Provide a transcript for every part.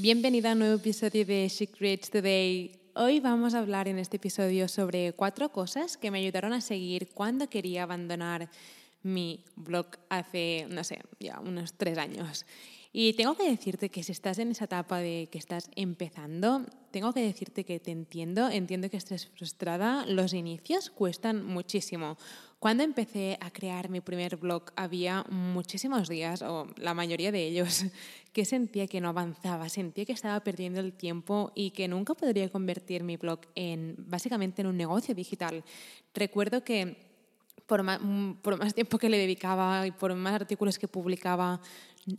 Bienvenida a un nuevo episodio de She Creates Today. Hoy vamos a hablar en este episodio sobre cuatro cosas que me ayudaron a seguir cuando quería abandonar mi blog hace, no sé, ya unos tres años. Y tengo que decirte que si estás en esa etapa de que estás empezando, tengo que decirte que te entiendo, entiendo que estés frustrada, los inicios cuestan muchísimo. Cuando empecé a crear mi primer blog había muchísimos días, o la mayoría de ellos, que sentía que no avanzaba, sentía que estaba perdiendo el tiempo y que nunca podría convertir mi blog en básicamente en un negocio digital. Recuerdo que por más, por más tiempo que le dedicaba y por más artículos que publicaba,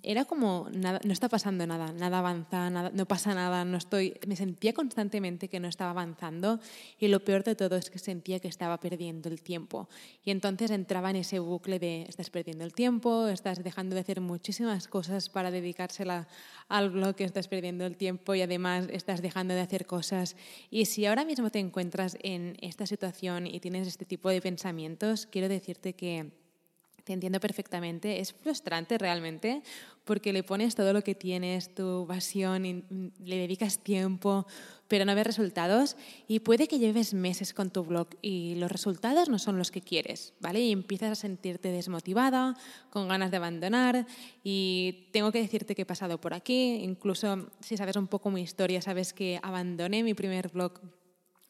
era como nada, no está pasando nada, nada avanza, nada, no pasa nada, no estoy, me sentía constantemente que no estaba avanzando y lo peor de todo es que sentía que estaba perdiendo el tiempo. Y entonces entraba en ese bucle de estás perdiendo el tiempo, estás dejando de hacer muchísimas cosas para dedicársela al blog, estás perdiendo el tiempo y además estás dejando de hacer cosas. Y si ahora mismo te encuentras en esta situación y tienes este tipo de pensamientos, quiero decirte que te entiendo perfectamente. Es frustrante realmente porque le pones todo lo que tienes, tu pasión, y le dedicas tiempo, pero no ves resultados. Y puede que lleves meses con tu blog y los resultados no son los que quieres, ¿vale? Y empiezas a sentirte desmotivada, con ganas de abandonar. Y tengo que decirte que he pasado por aquí. Incluso si sabes un poco mi historia, sabes que abandoné mi primer blog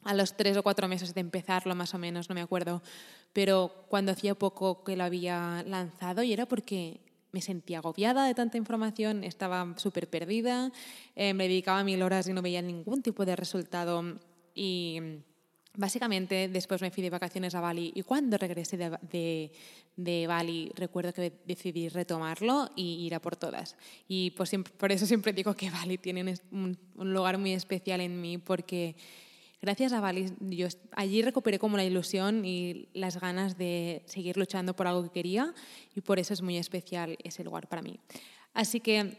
a los tres o cuatro meses de empezarlo, más o menos, no me acuerdo, pero cuando hacía poco que lo había lanzado y era porque me sentía agobiada de tanta información, estaba súper perdida, eh, me dedicaba mil horas y no veía ningún tipo de resultado y básicamente después me fui de vacaciones a Bali y cuando regresé de, de, Bali recuerdo que decidí retomarlo y ir a por todas. Y pues por eso siempre digo que Bali tiene un, un lugar muy especial en mí porque gracias a Bali, yo allí recuperé como la ilusión y las ganas de seguir luchando por algo que quería y por eso es muy especial ese lugar para mí. Así que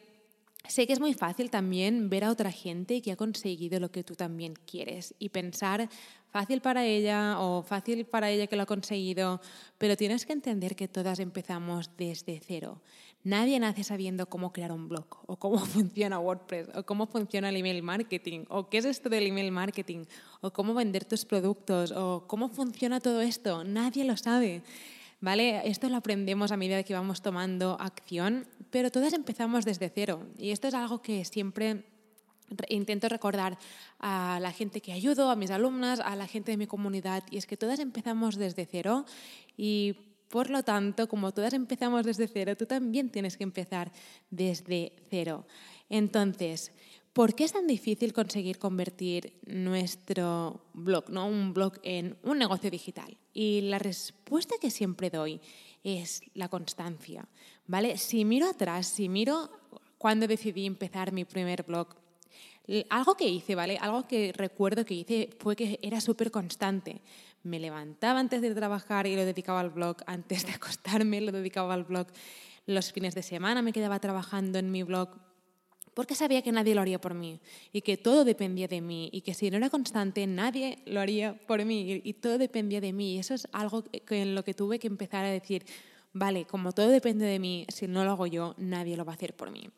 sé que es muy fácil también ver a otra gente que ha conseguido lo que tú también quieres y pensar fácil para ella o fácil para ella que lo ha conseguido, pero tienes que entender que todas empezamos desde cero. Nadie nace sabiendo cómo crear un blog o cómo funciona WordPress o cómo funciona el email marketing o qué es esto del email marketing o cómo vender tus productos o cómo funciona todo esto. Nadie lo sabe. ¿Vale? Esto lo aprendemos a medida que vamos tomando acción, pero todas empezamos desde cero. Y esto es algo que siempre intento recordar a la gente que ayudo, a mis alumnas, a la gente de mi comunidad, y es que todas empezamos desde cero y por lo tanto, como todas empezamos desde cero, tú también tienes que empezar desde cero. Entonces, ¿por qué es tan difícil conseguir convertir nuestro blog, ¿no? un blog, en un negocio digital? Y la respuesta que siempre doy es la constancia. ¿vale? Si miro atrás, si miro cuando decidí empezar mi primer blog, algo que hice, ¿vale? Algo que recuerdo que hice fue que era súper constante. Me levantaba antes de trabajar y lo dedicaba al blog, antes de acostarme lo dedicaba al blog, los fines de semana me quedaba trabajando en mi blog porque sabía que nadie lo haría por mí y que todo dependía de mí y que si no era constante nadie lo haría por mí y todo dependía de mí. Y eso es algo en lo que tuve que empezar a decir, vale, como todo depende de mí, si no lo hago yo, nadie lo va a hacer por mí.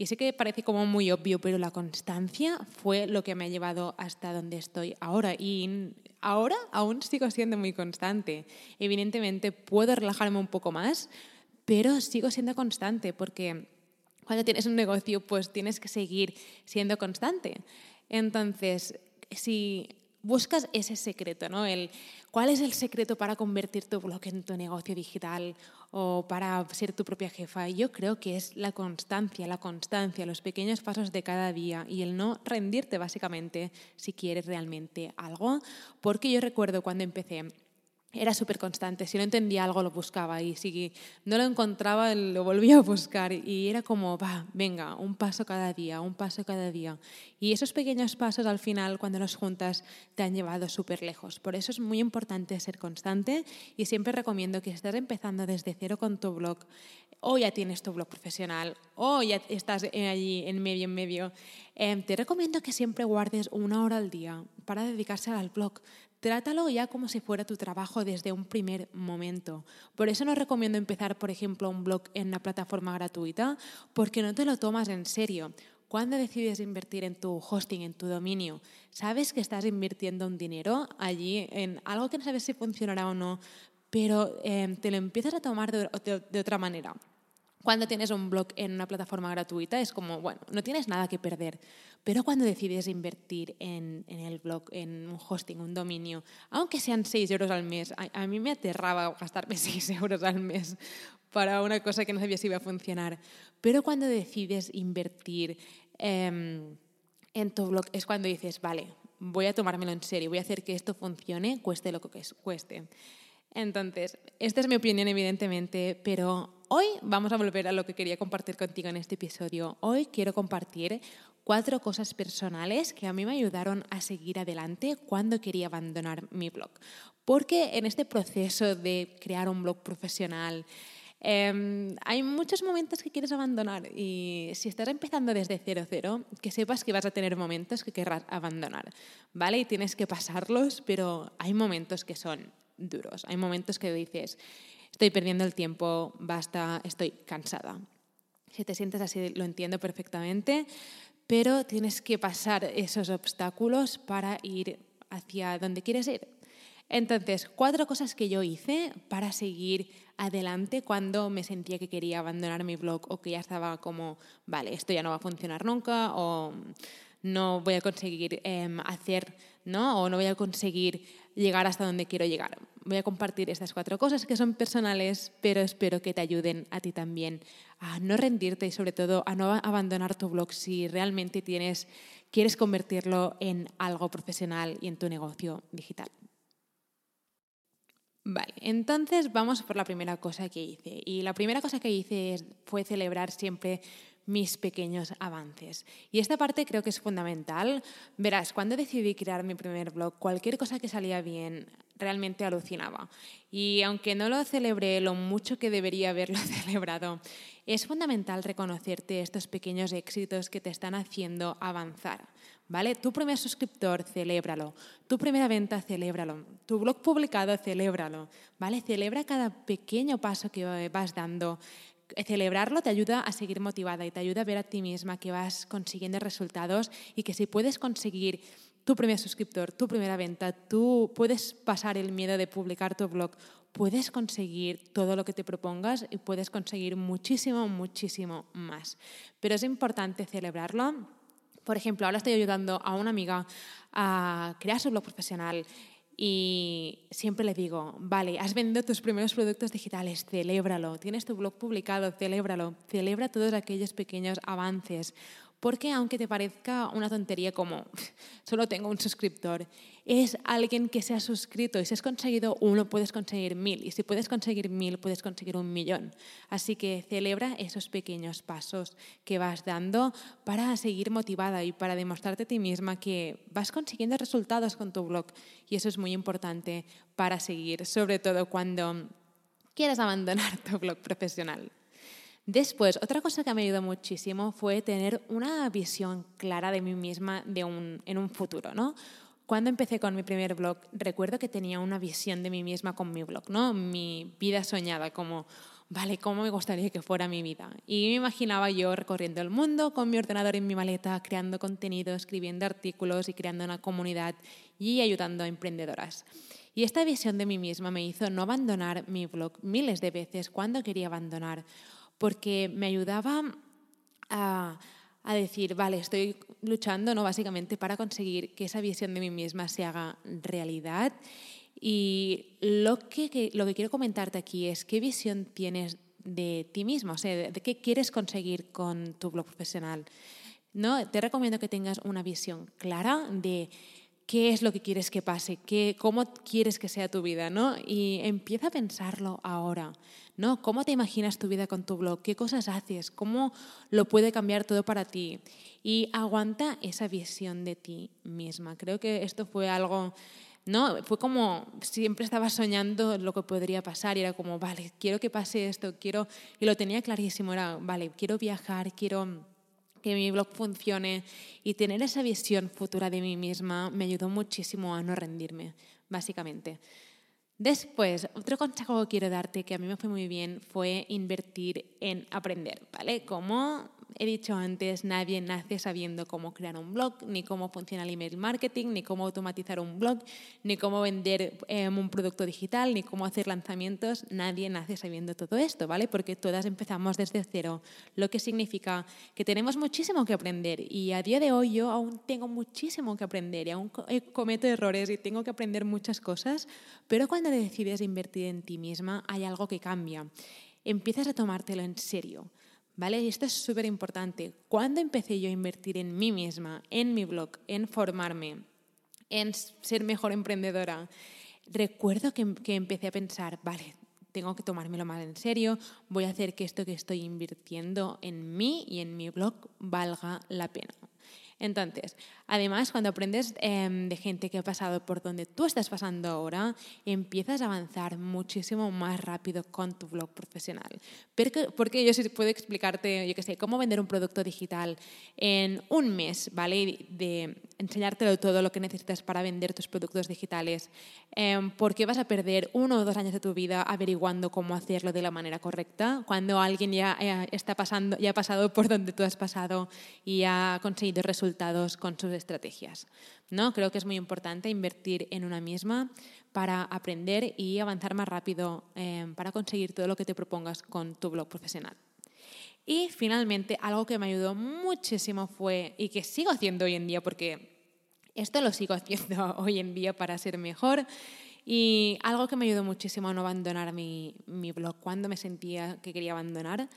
Y sé que parece como muy obvio, pero la constancia fue lo que me ha llevado hasta donde estoy ahora. Y ahora aún sigo siendo muy constante. Evidentemente puedo relajarme un poco más, pero sigo siendo constante porque cuando tienes un negocio, pues tienes que seguir siendo constante. Entonces, si buscas ese secreto, ¿no? El, ¿Cuál es el secreto para convertir tu blog en tu negocio digital o para ser tu propia jefa? Yo creo que es la constancia, la constancia, los pequeños pasos de cada día y el no rendirte básicamente si quieres realmente algo. Porque yo recuerdo cuando empecé era súper constante. Si no entendía algo, lo buscaba. Y si no lo encontraba, lo volvía a buscar. Y era como, va, venga, un paso cada día, un paso cada día. Y esos pequeños pasos al final, cuando los juntas, te han llevado súper lejos. Por eso es muy importante ser constante. Y siempre recomiendo que si estás empezando desde cero con tu blog, o ya tienes tu blog profesional, o ya estás allí en medio, en medio, eh, te recomiendo que siempre guardes una hora al día para dedicarse al blog. Trátalo ya como si fuera tu trabajo desde un primer momento. Por eso no recomiendo empezar, por ejemplo, un blog en una plataforma gratuita, porque no te lo tomas en serio. Cuando decides invertir en tu hosting, en tu dominio, sabes que estás invirtiendo un dinero allí en algo que no sabes si funcionará o no, pero eh, te lo empiezas a tomar de otra manera. Cuando tienes un blog en una plataforma gratuita es como, bueno, no tienes nada que perder. Pero cuando decides invertir en, el blog, en un hosting, un dominio, aunque sean 6 euros al mes, a, mí me aterraba gastarme 6 euros al mes para una cosa que no sabía si iba a funcionar. Pero cuando decides invertir em, en tu blog es cuando dices, vale, voy a tomármelo en serio, voy a hacer que esto funcione, cueste lo que cueste. Entonces, esta es mi opinión, evidentemente, pero hoy vamos a volver a lo que quería compartir contigo en este episodio. Hoy quiero compartir cuatro cosas personales que a mí me ayudaron a seguir adelante cuando quería abandonar mi blog. Porque en este proceso de crear un blog profesional, em, hay muchos momentos que quieres abandonar y si estás empezando desde cero cero, que sepas que vas a tener momentos que querrás abandonar, ¿vale? Y tienes que pasarlos, pero hay momentos que son duros. Hay momentos que dices, estoy perdiendo el tiempo, basta, estoy cansada. Si te sientes así, lo entiendo perfectamente, pero tienes que pasar esos obstáculos para ir hacia donde quieres ir. Entonces, cuatro cosas que yo hice para seguir adelante cuando me sentía que quería abandonar mi blog o que ya estaba como, vale, esto ya no va a funcionar nunca o no voy a conseguir em, hacer, ¿no? O no voy a conseguir llegar hasta donde quiero llegar. Voy a compartir estas cuatro cosas que son personales, pero espero que te ayuden a ti también a no rendirte y sobre todo a no abandonar tu blog si realmente tienes, quieres convertirlo en algo profesional y en tu negocio digital. Vale, entonces vamos por la primera cosa que hice. Y la primera cosa que hice fue celebrar siempre mis pequeños avances. Y esta parte creo que es fundamental. Verás, cuando decidí crear mi primer blog, cualquier cosa que salía bien realmente alucinaba. Y aunque no lo celebré lo mucho que debería haberlo celebrado, es fundamental reconocerte estos pequeños éxitos que te están haciendo avanzar. ¿Vale? Tu primer suscriptor, celébralo. Tu primera venta, celébralo. Tu blog publicado, celébralo. ¿Vale? Celebra cada pequeño paso que vas dando celebrarlo te ayuda a seguir motivada y te ayuda a ver a ti misma que vas consiguiendo resultados y que si puedes conseguir tu primer suscriptor, tu primera venta, tú puedes pasar el miedo de publicar tu blog, puedes conseguir todo lo que te propongas y puedes conseguir muchísimo, muchísimo más. Pero es importante celebrarlo. Por ejemplo, ahora estoy ayudando a una amiga a crear su blog profesional y siempre le digo, vale, has vendido tus primeros productos digitales, celébralo, tienes tu blog publicado, celébralo, celebra todos aquellos pequeños avances. Porque aunque te parezca una tontería como solo tengo un suscriptor, es alguien que se ha suscrito y si has conseguido uno puedes conseguir mil y si puedes conseguir mil puedes conseguir un millón. Así que celebra esos pequeños pasos que vas dando para seguir motivada y para demostrarte a ti misma que vas consiguiendo resultados con tu blog y eso es muy importante para seguir, sobre todo cuando quieras abandonar tu blog profesional. Después, otra cosa que me ayudó muchísimo fue tener una visión clara de mí misma de un, en un futuro, ¿no? Cuando empecé con mi primer blog, recuerdo que tenía una visión de mí misma con mi blog, ¿no? Mi vida soñada, como, vale, ¿cómo me gustaría que fuera mi vida? Y me imaginaba yo recorriendo el mundo con mi ordenador en mi maleta, creando contenido, escribiendo artículos y creando una comunidad y ayudando a emprendedoras. Y esta visión de mí misma me hizo no abandonar mi blog miles de veces cuando quería abandonar porque me ayudaba a, decir, vale, estoy luchando ¿no? básicamente para conseguir que esa visión de mí misma se haga realidad. Y lo que, lo que quiero comentarte aquí es qué visión tienes de ti mismo, o sea, de, qué quieres conseguir con tu blog profesional. ¿no? Te recomiendo que tengas una visión clara de qué es lo que quieres que pase, qué, cómo quieres que sea tu vida, ¿no? Y empieza a pensarlo ahora, ¿no? ¿Cómo te imaginas tu vida con tu blog? ¿Qué cosas haces? ¿Cómo lo puede cambiar todo para ti? Y aguanta esa visión de ti misma. Creo que esto fue algo ¿no? Fue como siempre estaba soñando lo que podría pasar era como, vale, quiero que pase esto, quiero, y lo tenía clarísimo, era, vale, quiero viajar, quiero que mi blog funcione y tener esa visión futura de mí misma me ayudó muchísimo a no rendirme, básicamente. Después, otro consejo que quiero darte que a mí me fue muy bien fue invertir en aprender, ¿vale? Como he dicho antes, nadie nace sabiendo cómo crear un blog, ni cómo funciona el email marketing, ni cómo automatizar un blog, ni cómo vender em, un producto digital, ni cómo hacer lanzamientos. Nadie nace sabiendo todo esto, ¿vale? Porque todas empezamos desde cero, lo que significa que tenemos muchísimo que aprender. Y a día de hoy yo aún tengo muchísimo que aprender y aún eh, cometo errores y tengo que aprender muchas cosas, pero cuando decides invertir en ti misma hay algo que cambia. Empiezas a tomártelo en serio ¿Vale? Y esto es súper importante. Cuando empecé yo a invertir en mí misma, en mi blog, en formarme, en ser mejor emprendedora, recuerdo que, que empecé a pensar, vale, tengo que tomármelo más en serio, voy a hacer que esto que estoy invirtiendo en mí y en mi blog valga la pena. Entonces, además, cuando aprendes em, de gente que ha pasado por donde tú estás pasando ahora, empiezas a avanzar muchísimo más rápido con tu blog profesional. Porque, porque yo sí puedo explicarte, yo qué sé, cómo vender un producto digital en un mes, ¿vale? De enseñártelo todo lo que necesitas para vender tus productos digitales. Eh, ¿Por qué vas a perder uno o dos años de tu vida averiguando cómo hacerlo de la manera correcta cuando alguien ya eh, está pasando, ya ha pasado por donde tú has pasado y ha conseguido resultados? Con sus estrategias. ¿no? Creo que es muy importante invertir en una misma para aprender y avanzar más rápido eh, para conseguir todo lo que te propongas con tu blog profesional. Y finalmente, algo que me ayudó muchísimo fue, y que sigo haciendo hoy en día, porque esto lo sigo haciendo hoy en día para ser mejor, y algo que me ayudó muchísimo a no abandonar mi blog cuando me sentía que quería abandonar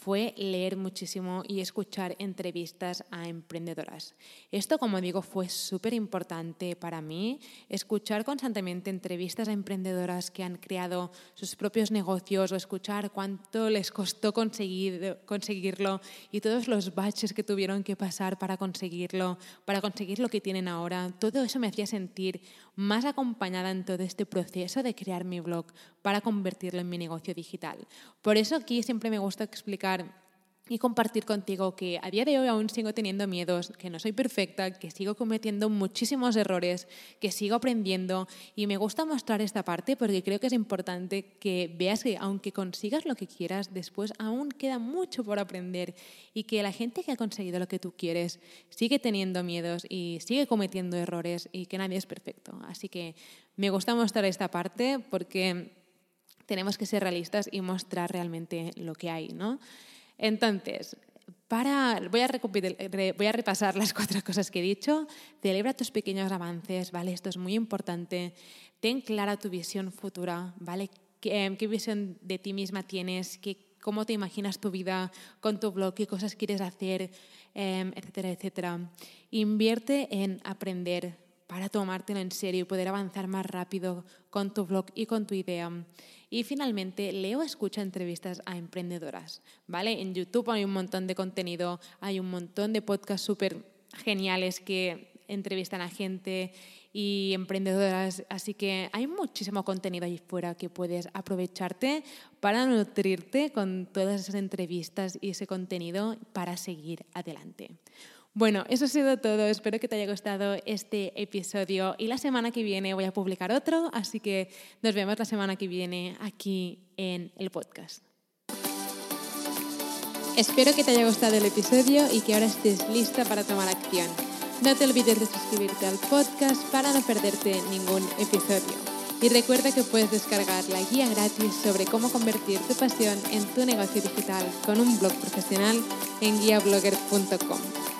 fue leer muchísimo y escuchar entrevistas a emprendedoras. Esto, como digo, fue súper importante para mí, escuchar constantemente entrevistas a emprendedoras que han creado sus propios negocios o escuchar cuánto les costó conseguir, conseguirlo y todos los baches que tuvieron que pasar para conseguirlo, para conseguir lo que tienen ahora. Todo eso me hacía sentir más acompañada en todo este proceso de crear mi blog para convertirlo en mi negocio digital. Por eso aquí siempre me gusta explicar y compartir contigo que a día de hoy aún sigo teniendo miedos, que no soy perfecta, que sigo cometiendo muchísimos errores, que sigo aprendiendo y me gusta mostrar esta parte porque creo que es importante que veas que aunque consigas lo que quieras, después aún queda mucho por aprender y que la gente que ha conseguido lo que tú quieres sigue teniendo miedos y sigue cometiendo errores y que nadie es perfecto. Así que me gusta mostrar esta parte porque tenemos que ser realistas y mostrar realmente lo que hay, ¿no? Entonces, para, voy, a repasar las cuatro cosas que he dicho. Celebra tus pequeños avances, ¿vale? Esto es muy importante. Ten clara tu visión futura, ¿vale? ¿Qué, visión de ti misma tienes? ¿Qué, ¿Cómo te imaginas tu vida con tu blog? ¿Qué cosas quieres hacer? Em, etcétera, etcétera. Invierte en aprender para tomártelo en serio y poder avanzar más rápido con tu blog y con tu idea. Y finalmente, leo, escucha entrevistas a emprendedoras, ¿vale? En YouTube hay un montón de contenido, hay un montón de podcasts súper geniales que entrevistan a gente y emprendedoras, así que hay muchísimo contenido ahí fuera que puedes aprovecharte para nutrirte con todas esas entrevistas y ese contenido para seguir adelante. Bueno, eso ha sido todo. Espero que te haya gustado este episodio y la semana que viene voy a publicar otro, así que nos vemos la semana que viene aquí en el podcast. Espero que te haya gustado el episodio y que ahora estés lista para tomar acción. No te olvides de suscribirte al podcast para no perderte ningún episodio. Y recuerda que puedes descargar la guía gratis sobre cómo convertir tu pasión en tu negocio digital con un blog profesional en guiablogger.com.